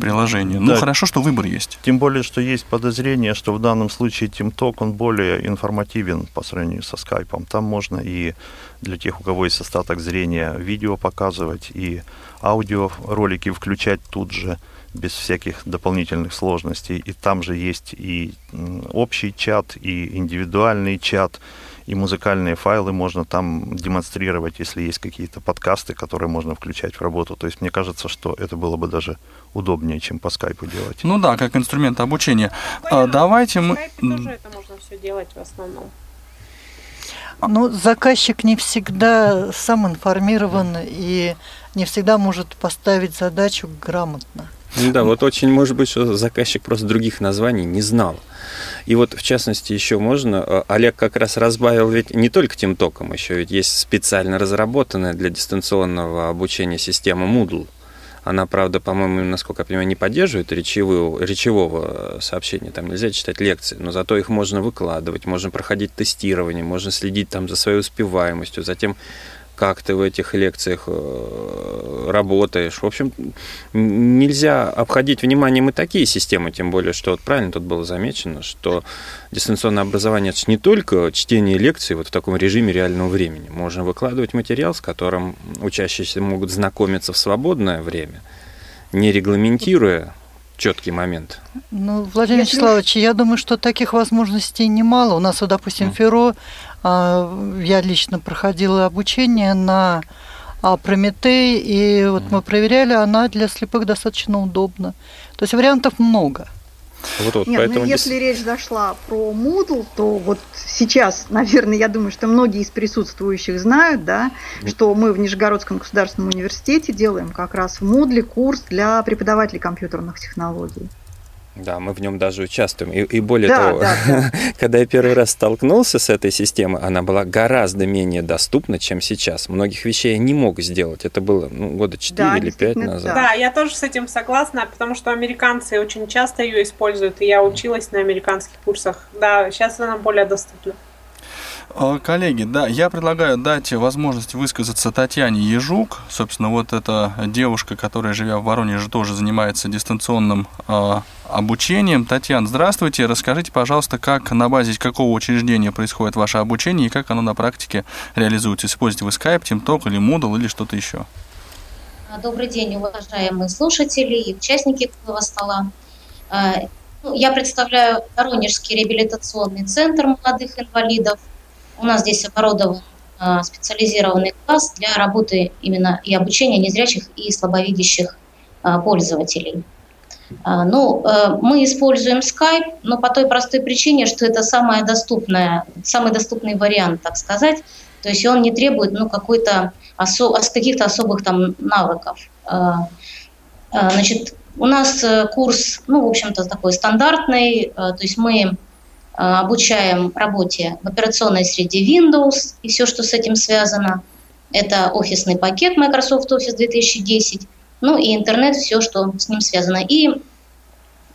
приложение. Ну, да. Ну, хорошо, что выбор есть. Тем более, что есть подозрение, что в данном случае TeamTalk, он более информативен по сравнению со Skype. Там можно и для тех, у кого есть остаток зрения, видео показывать, и аудиоролики включать тут же без всяких дополнительных сложностей. И там же есть и общий чат, и индивидуальный чат, и музыкальные файлы можно там демонстрировать, если есть какие-то подкасты, которые можно включать в работу. То есть мне кажется, что это было бы даже удобнее, чем по скайпу делать. Ну да, как инструмент обучения. А, давайте мы... тоже это можно все делать в основном. Ну, заказчик не всегда сам информирован и не всегда может поставить задачу грамотно. Ну да, вот очень может быть, что заказчик просто других названий не знал. И вот, в частности, еще можно, э, Олег как раз разбавил ведь не только тимтоком, еще ведь есть специально разработанная для дистанционного обучения система Moodle. Она, правда, по-моему, насколько я понимаю, не поддерживает речевого, речевого сообщения. Там нельзя читать лекции, но зато их можно выкладывать, можно проходить тестирование, можно следить там за своей успеваемостью. Затем как ты в этих лекциях э, работаешь. В общем, нельзя обходить вниманием и такие системы, тем более, что вот правильно тут было замечено, что дистанционное образование это не только чтение лекций вот в таком режиме реального времени. Можно выкладывать материал, с которым учащиеся могут знакомиться в свободное время, не регламентируя четкий момент. Ну, Владимир Вячеславович, я думаю, что таких возможностей немало. У нас, вот, допустим, ФИРО, а, я лично проходила обучение на а, Прометей, и вот мы проверяли, она для слепых достаточно удобна. То есть вариантов много. Вот, вот, Нет, поэтому ну, если здесь... речь зашла про Moodle, то вот сейчас, наверное, я думаю, что многие из присутствующих знают, да, что мы в Нижегородском государственном университете делаем как раз в Moodle курс для преподавателей компьютерных технологий. Да, мы в нем даже участвуем. И, и более да, того, да, да. когда я первый раз столкнулся с этой системой, она была гораздо менее доступна, чем сейчас. Многих вещей я не мог сделать. Это было ну, года 4 да, или 5 назад. Да, я тоже с этим согласна, потому что американцы очень часто ее используют, и я училась на американских курсах. Да, сейчас она более доступна. А, коллеги, да, я предлагаю дать возможность высказаться Татьяне Ежук. Собственно, вот эта девушка, которая, живя в Воронеже, тоже занимается дистанционным э, обучением. Татьяна, здравствуйте. Расскажите, пожалуйста, как на базе какого учреждения происходит ваше обучение и как оно на практике реализуется? Используете вы Skype, TeamTalk или Moodle или что-то еще? А, добрый день, уважаемые слушатели и участники круглого стола. А, ну, я представляю Воронежский реабилитационный центр молодых инвалидов – у нас здесь оборудован а, специализированный класс для работы именно и обучения незрячих и слабовидящих а, пользователей. А, ну, мы используем Skype, но по той простой причине, что это самая доступная, самый доступный вариант, так сказать. То есть он не требует ну, какой-то осо- каких-то особых там навыков. Значит, у нас э, курс, ну, в общем-то, такой стандартный, то есть мы Э, обучаем работе в операционной среде Windows и все, что с этим связано. Это офисный пакет Microsoft Office 2010, ну и интернет, все, что с ним связано. И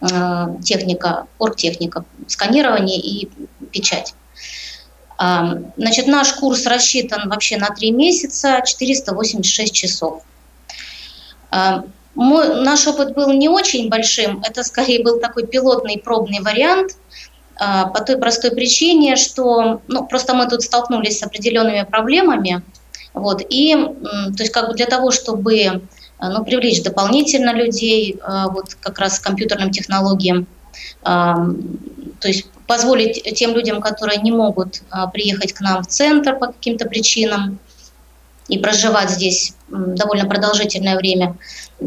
э, техника, оргтехника, сканирование и печать. Э, значит, наш курс рассчитан вообще на 3 месяца, 486 часов. Э, мой, наш опыт был не очень большим, это скорее был такой пилотный пробный вариант – а, по той простой причине, что ну, просто мы тут столкнулись с определенными проблемами, вот, и то есть как бы для того, чтобы а, ну, привлечь дополнительно людей а, вот как раз к компьютерным технологиям, то есть позволить тем людям, которые не могут приехать к нам в центр по каким-то причинам и проживать здесь довольно продолжительное время,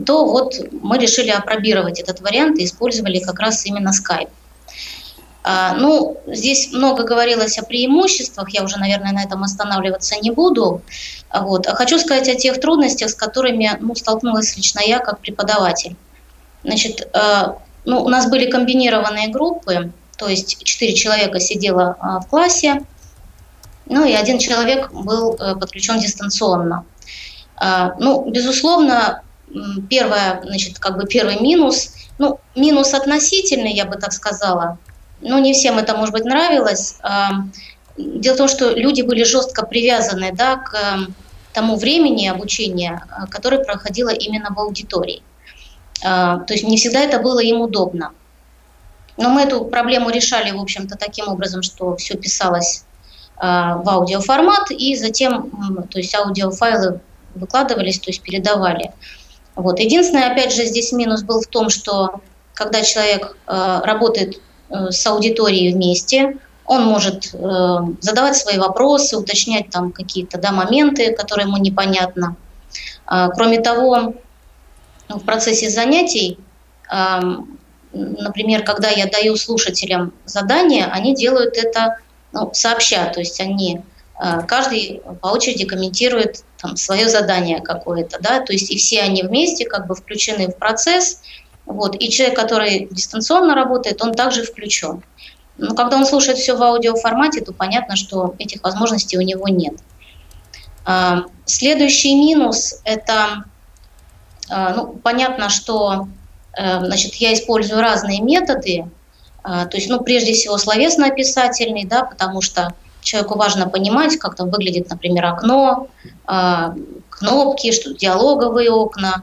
то вот мы решили опробировать этот вариант и использовали как раз именно Skype. А, ну, здесь много говорилось о преимуществах, я уже, наверное, на этом останавливаться не буду. Вот. А хочу сказать о тех трудностях, с которыми ну, столкнулась лично я как преподаватель. Значит, а, ну, у нас были комбинированные группы, то есть четыре человека сидело в классе, ну и один человек был э, подключен дистанционно. Ну, безусловно, первое, значит, как бы первый минус, ну, минус относительный, я бы так сказала, ну, не всем это, может быть, нравилось. А, дело в том, что люди были жестко привязаны да, к эм, тому времени обучения, э, которое проходило именно в аудитории. А, то есть не всегда это было им удобно. Но мы эту проблему решали, в общем-то, таким образом, что все писалось а, в аудиоформат, и затем то есть аудиофайлы выкладывались, то есть передавали. Вот. Единственное, опять же, здесь минус был в том, что когда человек э, работает с аудиторией вместе. Он может э, задавать свои вопросы, уточнять там какие-то да, моменты, которые ему непонятны. А, кроме того, в процессе занятий, э, например, когда я даю слушателям задание, они делают это ну, сообща, то есть они э, каждый по очереди комментирует там, свое задание какое-то, да, то есть и все они вместе как бы включены в процесс, Вот. И человек, который дистанционно работает, он также включен. Но когда он слушает все в аудиоформате, то понятно, что этих возможностей у него нет. А, следующий минус – это, а, ну, понятно, что э, значит, я использую разные методы, а, то есть, ну, прежде всего, словесно-описательный, да, потому что человеку важно понимать, как там выглядит, например, окно, кнопки, что диалоговые окна.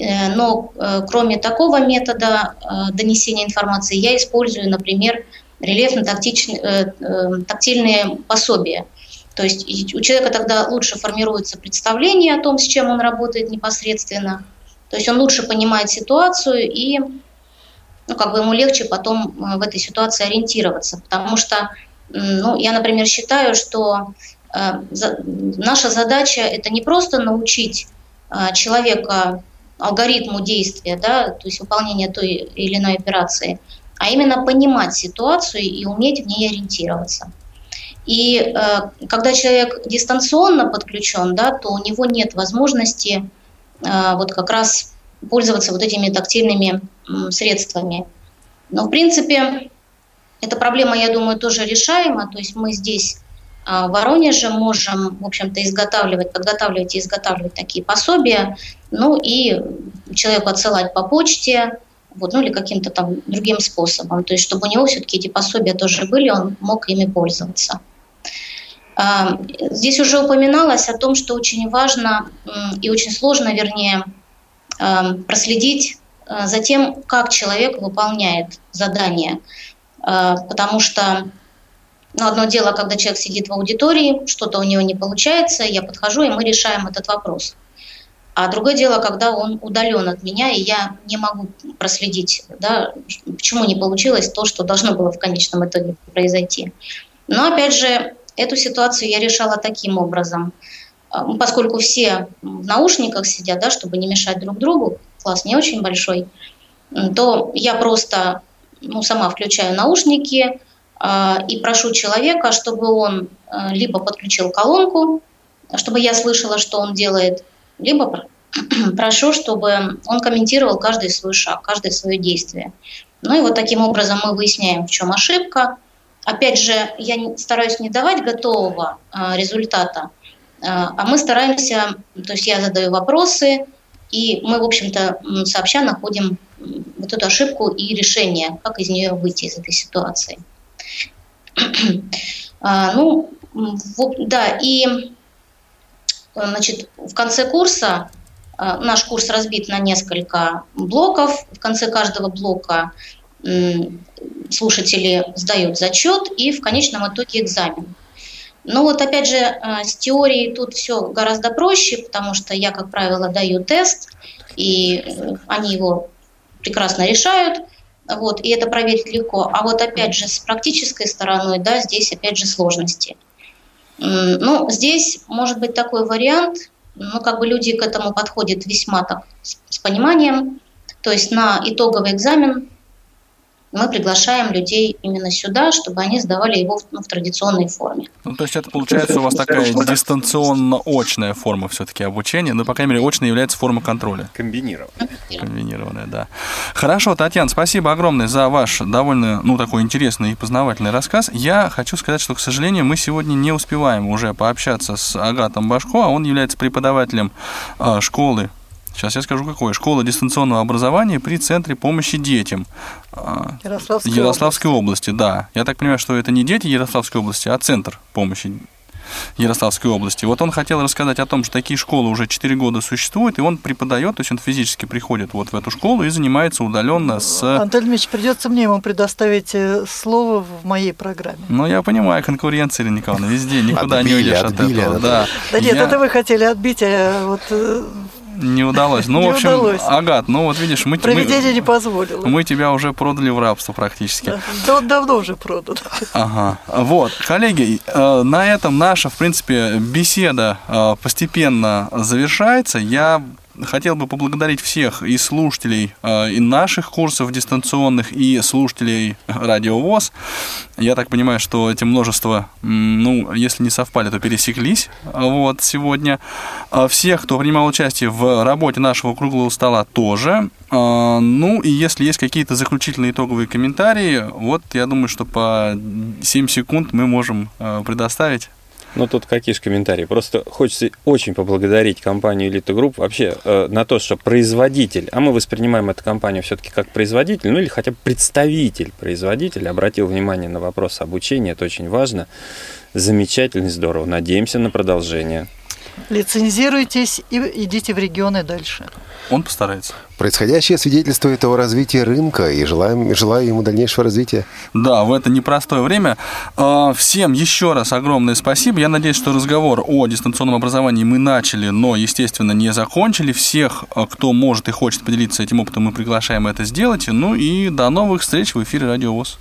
Э, но э, кроме такого метода донесения информации я использую, например, рельефно-тактильные пособия – то есть у человека тогда лучше формируется представление о том, с чем он работает непосредственно. То есть он лучше понимает ситуацию и ну, как бы ему легче потом э, в этой ситуации ориентироваться. Потому что ну, я, например, считаю, что э, наша задача это не просто научить э, человека алгоритму действия, да, то есть выполнения той или иной операции, а именно понимать ситуацию и уметь в ней ориентироваться. И э, когда человек дистанционно подключен, да, то у него нет возможности э, вот как раз пользоваться вот этими тактильными э, средствами. Но, в принципе, эта проблема, я думаю, тоже решаема. То есть мы здесь в Воронеже можем, в общем-то, изготавливать, подготавливать и изготавливать такие пособия, ну и человеку отсылать по почте, вот, ну или каким-то там другим способом. То есть чтобы у него все-таки эти пособия тоже были, он мог ими пользоваться. А, здесь уже упоминалось о том, что очень важно и очень сложно, вернее, а, проследить а, за тем, как человек выполняет задание. Потому что ну, одно дело, когда человек сидит в аудитории, что-то у него не получается, я подхожу, и мы решаем этот вопрос. А другое дело, когда он удален от меня, и я не могу проследить, да, почему не получилось то, что должно было в конечном итоге произойти. Но опять же, Эту ситуацию я решала таким образом. А, поскольку все в наушниках сидят, да, чтобы не мешать друг другу, класс не очень большой, то я просто ну, сама включаю наушники и прошу человека, чтобы он э, либо подключил колонку, чтобы я слышала, что он делает, либо прошу, чтобы он комментировал каждый свой шаг, каждое свое действие. Ну и вот таким образом мы выясняем, в чем ошибка, Опять же, я стараюсь не давать готового а, результата, а мы стараемся, то есть я задаю вопросы, и мы, в общем-то, сообща находим вот эту ошибку и решение, как из нее выйти из этой ситуации. А, ну, да, и значит, в конце курса наш курс разбит на несколько блоков. В конце каждого блока слушатели сдают зачет и в конечном итоге экзамен. Но вот опять же э, с теорией тут все гораздо проще, потому что я, как правило, даю тест, и э, они его прекрасно решают, вот, и это проверить легко. А вот опять же с практической стороной, да, здесь опять же сложности. Ну, здесь может быть такой вариант, ну, как бы люди к этому подходят весьма так с, с пониманием, то есть на итоговый экзамен мы приглашаем людей именно сюда, чтобы они сдавали его в, ну, в традиционной форме. Ну, то есть это получается у вас такая дистанционно-очная форма все-таки обучения, но, по крайней мере, очная является формой контроля. Комбинированная. Комбинированная, да. Хорошо, Татьяна, спасибо огромное за ваш довольно, ну, такой интересный и познавательный рассказ. Я хочу сказать, что, к сожалению, мы сегодня не успеваем уже пообщаться с Агатом Башко, а он является преподавателем э, школы Сейчас я скажу, какое. Школа дистанционного образования при Центре помощи детям. А, Ярославской, Ярославской области. области. Да. Я так понимаю, что это не дети Ярославской области, а Центр помощи Ярославской области. Вот он хотел рассказать о том, что такие школы уже 4 года существуют, и он преподает, то есть он физически приходит вот в эту школу и занимается удаленно с... Антон Дмитриевич, придется мне ему предоставить э, слово в моей программе. Ну, я понимаю, конкуренция, Ирина Николаевна, везде, никуда отбили, не уйдешь отбили, от этого. Да. да нет, я... это вы хотели отбить, а вот э, не удалось. Ну, в общем, удалось. Агат, ну вот видишь, мы... Проведение мы, не позволило. Мы тебя уже продали в рабство практически. Да, давно уже продан. Ага. Вот, коллеги, э, на этом наша, в принципе, беседа э, постепенно завершается. Я хотел бы поблагодарить всех и слушателей э, и наших курсов дистанционных, и слушателей Радио ВОЗ. Я так понимаю, что эти множества, ну, если не совпали, то пересеклись вот сегодня. Всех, кто принимал участие в работе нашего круглого стола, тоже. Ну, и если есть какие-то заключительные итоговые комментарии, вот я думаю, что по 7 секунд мы можем предоставить. Ну, тут какие же комментарии. Просто хочется очень поблагодарить компанию Elite Group вообще э, на то, что производитель, а мы воспринимаем эту компанию все-таки как производитель, ну или хотя бы представитель производителя, обратил внимание на вопрос обучения, это очень важно. Замечательно, здорово. Надеемся на продолжение. Лицензируйтесь и идите в регионы дальше. Он постарается. Происходящее свидетельствует о развитии рынка и желаем, желаю ему дальнейшего развития. Да, в это непростое время. А, всем еще раз огромное спасибо. Я надеюсь, что разговор о дистанционном образовании мы начали, но, естественно, не закончили. Всех, а, кто может и хочет поделиться этим опытом, мы приглашаем это сделать. Ну и до новых встреч в эфире Радио ВОЗ.